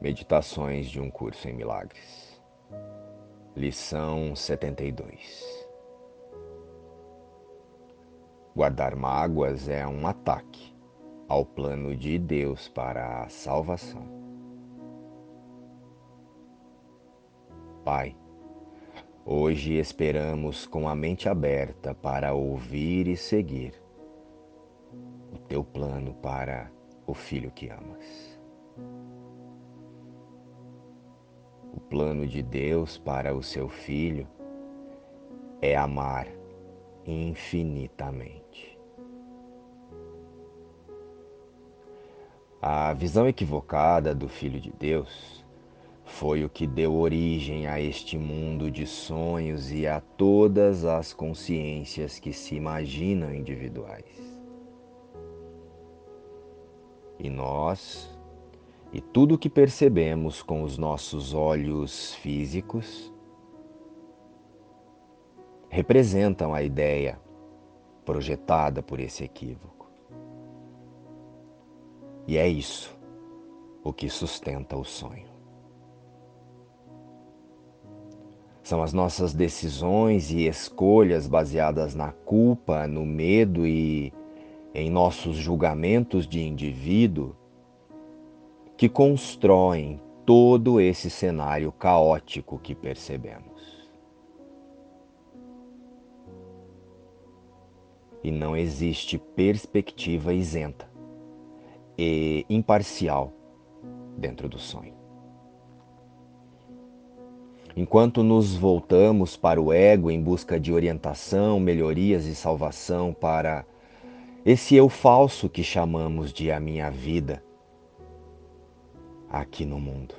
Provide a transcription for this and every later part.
Meditações de um Curso em Milagres. Lição 72. Guardar mágoas é um ataque ao plano de Deus para a salvação. Pai, hoje esperamos com a mente aberta para ouvir e seguir o teu plano para o filho que amas. Plano de Deus para o seu filho é amar infinitamente. A visão equivocada do Filho de Deus foi o que deu origem a este mundo de sonhos e a todas as consciências que se imaginam individuais. E nós, e tudo o que percebemos com os nossos olhos físicos representam a ideia projetada por esse equívoco. E é isso o que sustenta o sonho. São as nossas decisões e escolhas baseadas na culpa, no medo e em nossos julgamentos de indivíduo que constroem todo esse cenário caótico que percebemos. E não existe perspectiva isenta e imparcial dentro do sonho. Enquanto nos voltamos para o ego em busca de orientação, melhorias e salvação para esse eu falso que chamamos de a minha vida, aqui no mundo.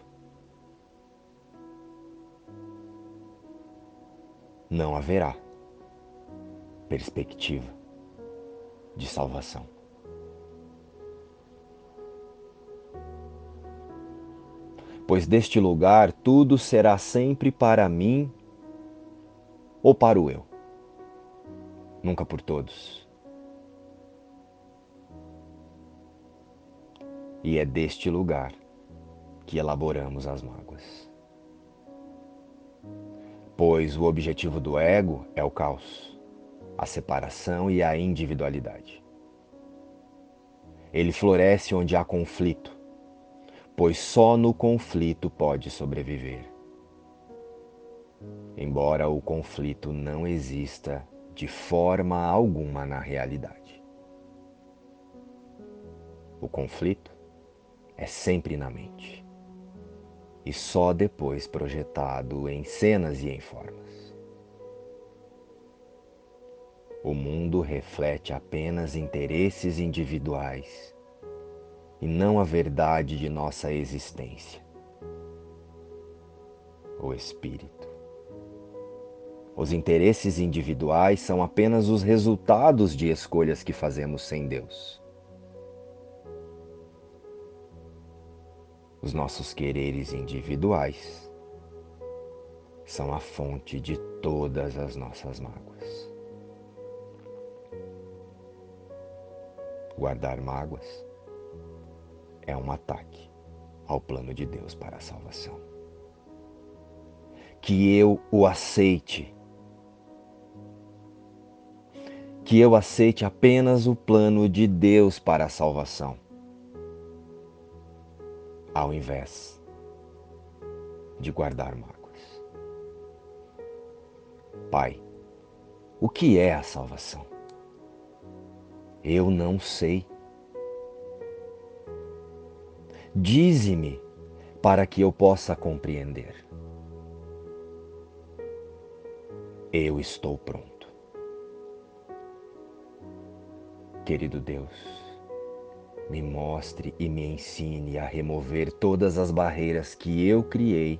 Não haverá perspectiva de salvação. Pois deste lugar tudo será sempre para mim ou para o eu, nunca por todos. E é deste lugar que elaboramos as mágoas. Pois o objetivo do ego é o caos, a separação e a individualidade. Ele floresce onde há conflito, pois só no conflito pode sobreviver. Embora o conflito não exista de forma alguma na realidade. O conflito é sempre na mente e só depois projetado em cenas e em formas. O mundo reflete apenas interesses individuais e não a verdade de nossa existência, o Espírito. Os interesses individuais são apenas os resultados de escolhas que fazemos sem Deus. Os nossos quereres individuais são a fonte de todas as nossas mágoas. Guardar mágoas é um ataque ao plano de Deus para a salvação. Que eu o aceite. Que eu aceite apenas o plano de Deus para a salvação ao invés de guardar mágoas. Pai, o que é a salvação? Eu não sei. Dize-me para que eu possa compreender. Eu estou pronto. Querido Deus, me mostre e me ensine a remover todas as barreiras que eu criei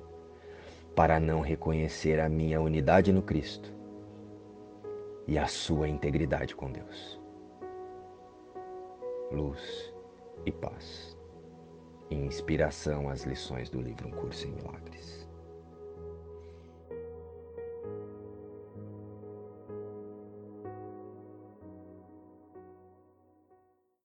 para não reconhecer a minha unidade no Cristo e a sua integridade com Deus. Luz e paz. Inspiração às lições do livro Um Curso em Milagres.